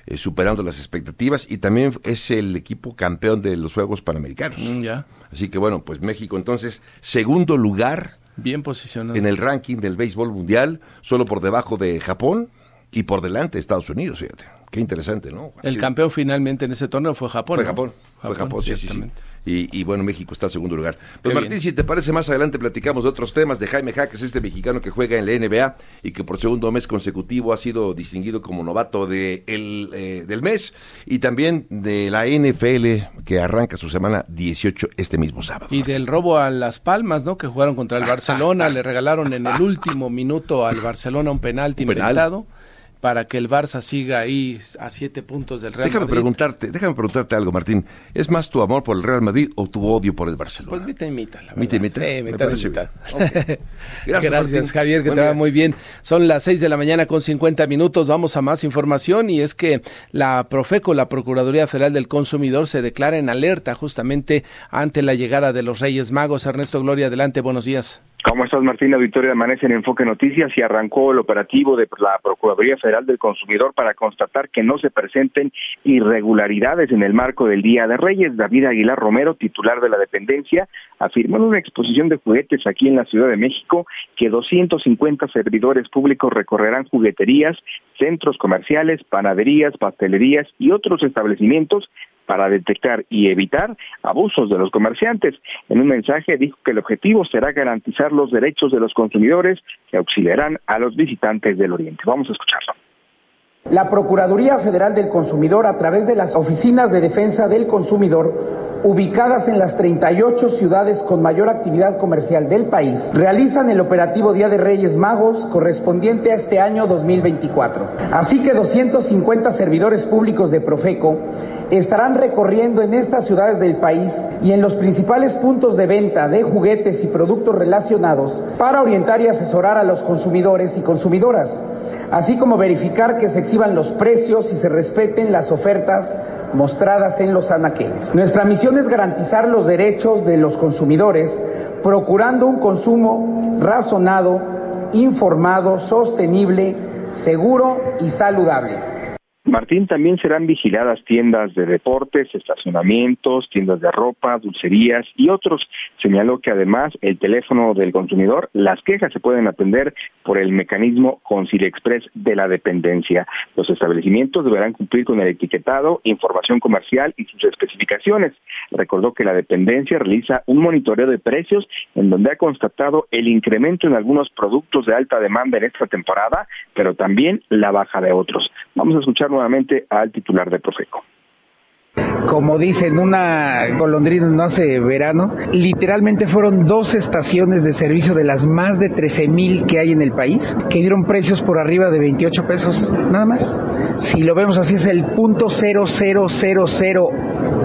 eh, superando las expectativas y también es el equipo campeón de los Juegos Panamericanos. Mm, ya, Así que bueno, pues México entonces, segundo lugar bien posicionado. en el ranking del béisbol mundial, solo por debajo de Japón y por delante de Estados Unidos, fíjate. Qué interesante, ¿no? El campeón finalmente en ese torneo fue Japón. fue ¿no? Japón, fue Japón, sí, sí, sí. Y, y bueno, México está en segundo lugar. Pues Qué Martín, bien. si te parece, más adelante platicamos de otros temas de Jaime Jaques, este mexicano que juega en la NBA y que por segundo mes consecutivo ha sido distinguido como novato de el, eh, del mes y también de la NFL que arranca su semana 18 este mismo sábado. Y del robo a Las Palmas, ¿no? Que jugaron contra el Barcelona, le regalaron en el último minuto al Barcelona un penalti Un penal. Para que el Barça siga ahí a siete puntos del Real Déjame Madrid. preguntarte, déjame preguntarte algo, Martín. ¿Es más tu amor por el Real Madrid o tu odio por el Barcelona? Pues mitad y mitad, la Mitad y mitad. Sí, mitad y mitad. Gracias. Javier, que Buen te va muy bien. Son las 6 de la mañana con 50 minutos. Vamos a más información y es que la Profeco, la Procuraduría Federal del Consumidor, se declara en alerta justamente ante la llegada de los Reyes Magos. Ernesto Gloria, adelante, buenos días. ¿Cómo estás, Martín? Auditorio de Amanece en Enfoque Noticias y arrancó el operativo de la Procuraduría Federal del Consumidor para constatar que no se presenten irregularidades en el marco del Día de Reyes. David Aguilar Romero, titular de la dependencia, afirmó en una exposición de juguetes aquí en la Ciudad de México que 250 servidores públicos recorrerán jugueterías, centros comerciales, panaderías, pastelerías y otros establecimientos para detectar y evitar abusos de los comerciantes. En un mensaje dijo que el objetivo será garantizar los derechos de los consumidores que auxiliarán a los visitantes del Oriente. Vamos a escucharlo. La Procuraduría Federal del Consumidor, a través de las oficinas de defensa del consumidor, ubicadas en las 38 ciudades con mayor actividad comercial del país, realizan el operativo Día de Reyes Magos correspondiente a este año 2024. Así que 250 servidores públicos de Profeco estarán recorriendo en estas ciudades del país y en los principales puntos de venta de juguetes y productos relacionados para orientar y asesorar a los consumidores y consumidoras, así como verificar que se exhiban los precios y se respeten las ofertas mostradas en los anaqueles. Nuestra misión es garantizar los derechos de los consumidores, procurando un consumo razonado, informado, sostenible, seguro y saludable. Martín, también serán vigiladas tiendas de deportes, estacionamientos, tiendas de ropa, dulcerías y otros. Señaló que además el teléfono del consumidor, las quejas se pueden atender por el mecanismo Concilia Express de la dependencia. Los establecimientos deberán cumplir con el etiquetado, información comercial y sus especificaciones. Recordó que la dependencia realiza un monitoreo de precios en donde ha constatado el incremento en algunos productos de alta demanda en esta temporada, pero también la baja de otros. Vamos a escuchar nuevamente al titular de Profeco. Como dicen, una golondrina no hace verano. Literalmente fueron dos estaciones de servicio de las más de 13 mil que hay en el país que dieron precios por arriba de 28 pesos, nada más. Si lo vemos así, es el punto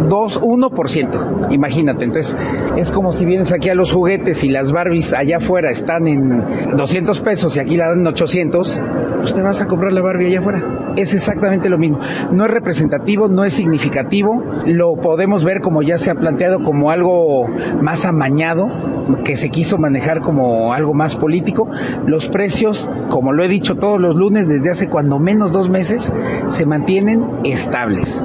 00021%. Imagínate, entonces es como si vienes aquí a los juguetes y las Barbies allá afuera están en 200 pesos y aquí la dan en 800, pues te vas a comprar la Barbie allá afuera. Es exactamente lo mismo. No es representativo, no es significativo. Lo podemos ver como ya se ha planteado como algo más amañado, que se quiso manejar como algo más político. Los precios, como lo he dicho todos los lunes desde hace cuando menos dos meses, se mantienen estables.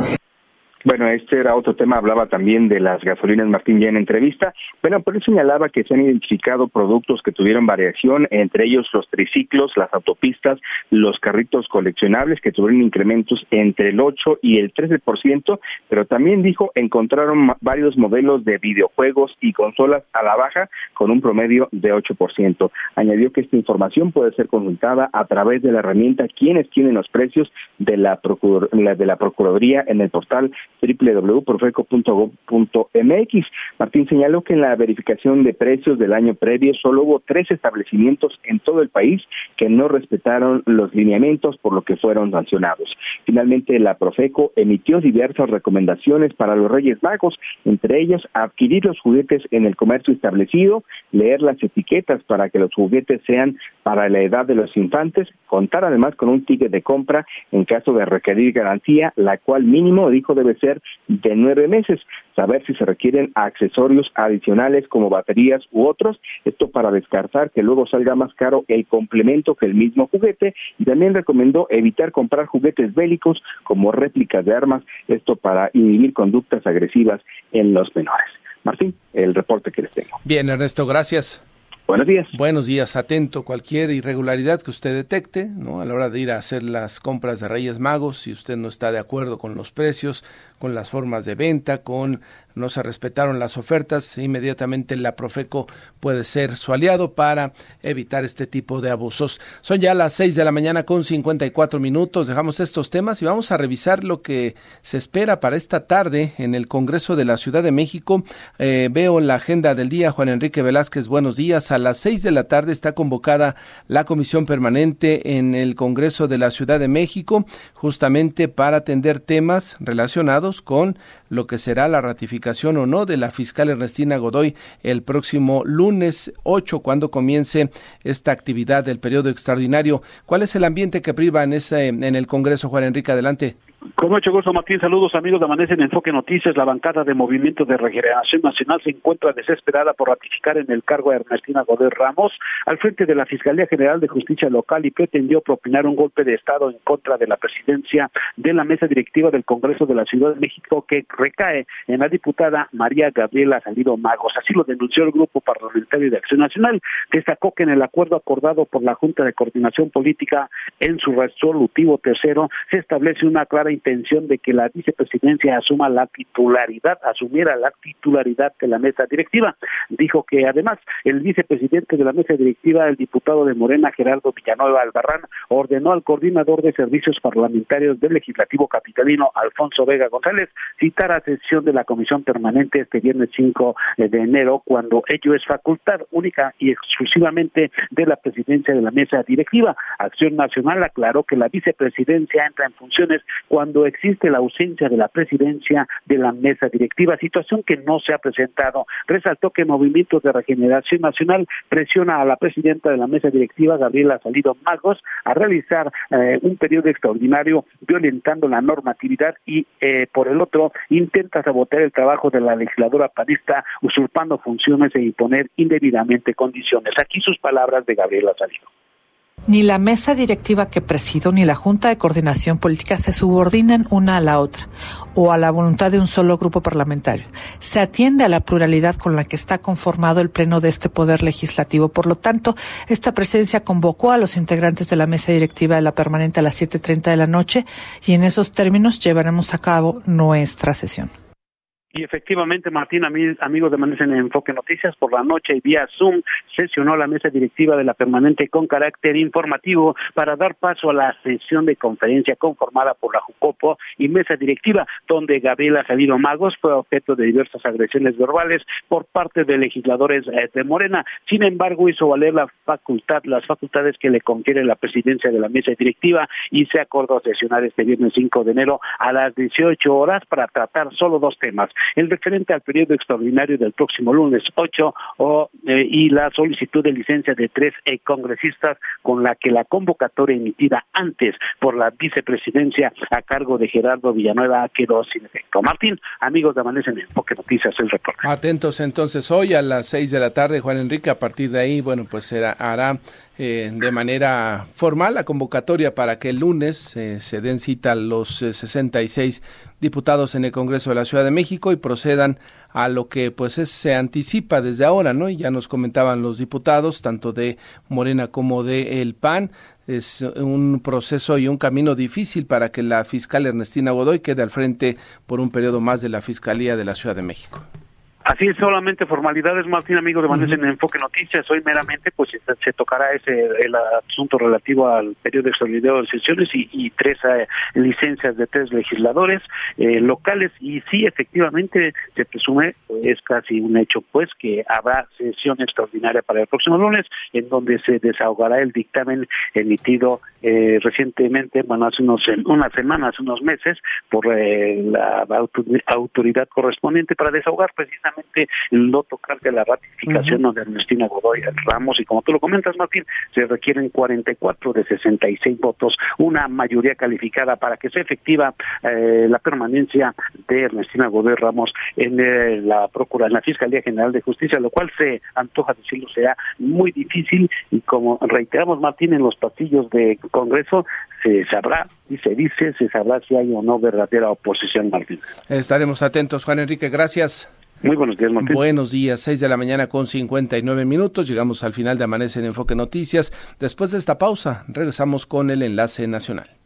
Bueno, este era otro tema, hablaba también de las gasolinas Martín ya en entrevista. Bueno, pero él señalaba que se han identificado productos que tuvieron variación, entre ellos los triciclos, las autopistas, los carritos coleccionables que tuvieron incrementos entre el 8 y el 13%, pero también dijo encontraron varios modelos de videojuegos y consolas a la baja con un promedio de 8%. Añadió que esta información puede ser consultada a través de la herramienta quienes tienen los precios de la, procur- la- de la Procuraduría en el portal www.profeco.gov.mx. Martín señaló que en la verificación de precios del año previo solo hubo tres establecimientos en todo el país que no respetaron los lineamientos, por lo que fueron sancionados. Finalmente, la Profeco emitió diversas recomendaciones para los Reyes Magos, entre ellas adquirir los juguetes en el comercio establecido, leer las etiquetas para que los juguetes sean para la edad de los infantes, contar además con un ticket de compra en caso de requerir garantía, la cual mínimo dijo debe ser de nueve meses, saber si se requieren accesorios adicionales como baterías u otros, esto para descartar que luego salga más caro el complemento que el mismo juguete, y también recomendó evitar comprar juguetes bélicos como réplicas de armas, esto para inhibir conductas agresivas en los menores. Martín, el reporte que les tengo. Bien, Ernesto, gracias. Buenos días. Buenos días, atento. Cualquier irregularidad que usted detecte, ¿no? A la hora de ir a hacer las compras de Reyes Magos, si usted no está de acuerdo con los precios, con las formas de venta, con no se respetaron las ofertas, inmediatamente la Profeco puede ser su aliado para evitar este tipo de abusos. Son ya las 6 de la mañana con 54 minutos, dejamos estos temas y vamos a revisar lo que se espera para esta tarde en el Congreso de la Ciudad de México. Eh, veo la agenda del día, Juan Enrique Velázquez, buenos días. A las 6 de la tarde está convocada la Comisión Permanente en el Congreso de la Ciudad de México, justamente para atender temas relacionados con lo que será la ratificación o no de la fiscal Ernestina Godoy el próximo lunes 8, cuando comience esta actividad del periodo extraordinario. ¿Cuál es el ambiente que priva en, ese, en el Congreso, Juan Enrique? Adelante. Con mucho gusto, Martín. Saludos, amigos de Amanece en Enfoque Noticias. La bancada de Movimiento de Regeneración Nacional se encuentra desesperada por ratificar en el cargo a Ernestina Godoy Ramos al frente de la Fiscalía General de Justicia Local y pretendió propinar un golpe de Estado en contra de la presidencia de la mesa directiva del Congreso de la Ciudad de México que recae en la diputada María Gabriela Salido Magos. Así lo denunció el Grupo Parlamentario de Acción Nacional. Destacó que en el acuerdo acordado por la Junta de Coordinación Política en su resolutivo tercero se establece una clara intención de que la vicepresidencia asuma la titularidad, asumiera la titularidad de la mesa directiva. Dijo que además el vicepresidente de la mesa directiva, el diputado de Morena, Gerardo Villanueva Albarrán, ordenó al coordinador de servicios parlamentarios del legislativo capitalino, Alfonso Vega González, citar a sesión de la comisión permanente este viernes 5 de enero, cuando ello es facultad única y exclusivamente de la presidencia de la mesa directiva. Acción Nacional aclaró que la vicepresidencia entra en funciones cuando existe la ausencia de la presidencia de la mesa directiva, situación que no se ha presentado. Resaltó que Movimientos de Regeneración Nacional presiona a la presidenta de la mesa directiva, Gabriela Salido Magos, a realizar eh, un periodo extraordinario violentando la normatividad y, eh, por el otro, intenta sabotear el trabajo de la legisladora panista, usurpando funciones e imponer indebidamente condiciones. Aquí sus palabras de Gabriela Salido. Ni la mesa directiva que presido ni la Junta de Coordinación Política se subordinan una a la otra o a la voluntad de un solo grupo parlamentario. Se atiende a la pluralidad con la que está conformado el Pleno de este Poder Legislativo. Por lo tanto, esta presidencia convocó a los integrantes de la mesa directiva de la permanente a las 7.30 de la noche y en esos términos llevaremos a cabo nuestra sesión. Y efectivamente, Martín, amigos de Amanece en Enfoque Noticias, por la noche y vía Zoom sesionó la mesa directiva de la permanente con carácter informativo para dar paso a la sesión de conferencia conformada por la Jucopo y mesa directiva, donde Gabriela Salido Magos fue objeto de diversas agresiones verbales por parte de legisladores eh, de Morena. Sin embargo, hizo valer la facultad, las facultades que le confiere la presidencia de la mesa directiva y se acordó sesionar este viernes 5 de enero a las 18 horas para tratar solo dos temas el referente al periodo extraordinario del próximo lunes 8 o, eh, y la solicitud de licencia de tres eh, congresistas con la que la convocatoria emitida antes por la vicepresidencia a cargo de Gerardo Villanueva quedó sin efecto. Martín, amigos de Amanece en Enfoque Noticias, el reporte. Atentos entonces hoy a las 6 de la tarde, Juan Enrique, a partir de ahí, bueno, pues será, hará eh, de manera formal la convocatoria para que el lunes eh, se den cita los eh, 66 diputados en el Congreso de la Ciudad de México y procedan a lo que pues es, se anticipa desde ahora, ¿no? Y ya nos comentaban los diputados, tanto de Morena como de El PAN, es un proceso y un camino difícil para que la fiscal Ernestina Godoy quede al frente por un periodo más de la Fiscalía de la Ciudad de México. Así es, solamente formalidades, Martín, amigo de Manuel en Enfoque Noticias. Hoy meramente pues se, tocará ese el asunto relativo al periodo extraordinario de sesiones y, y tres eh, licencias de tres legisladores eh, locales. Y sí, efectivamente, se presume, es casi un hecho, pues, que habrá sesión extraordinaria para el próximo lunes, en donde se desahogará el dictamen emitido eh, recientemente, bueno, hace unos, unas semanas, unos meses, por eh, la autor- autoridad correspondiente para desahogar precisamente el no tocar de la ratificación de Ernestina Godoy Ramos y como tú lo comentas Martín, se requieren 44 de 66 votos, una mayoría calificada para que sea efectiva eh, la permanencia de Ernestina Godoy Ramos en eh, la Procura, en la Fiscalía General de Justicia, lo cual se antoja decirlo será muy difícil y como reiteramos Martín en los pasillos de Congreso se sabrá y se dice, se sabrá si hay o no verdadera oposición Martín. Estaremos atentos, Juan Enrique, gracias. Muy buenos días, Martín. Buenos días, 6 de la mañana con 59 minutos. Llegamos al final de Amanece en Enfoque Noticias. Después de esta pausa, regresamos con el enlace nacional.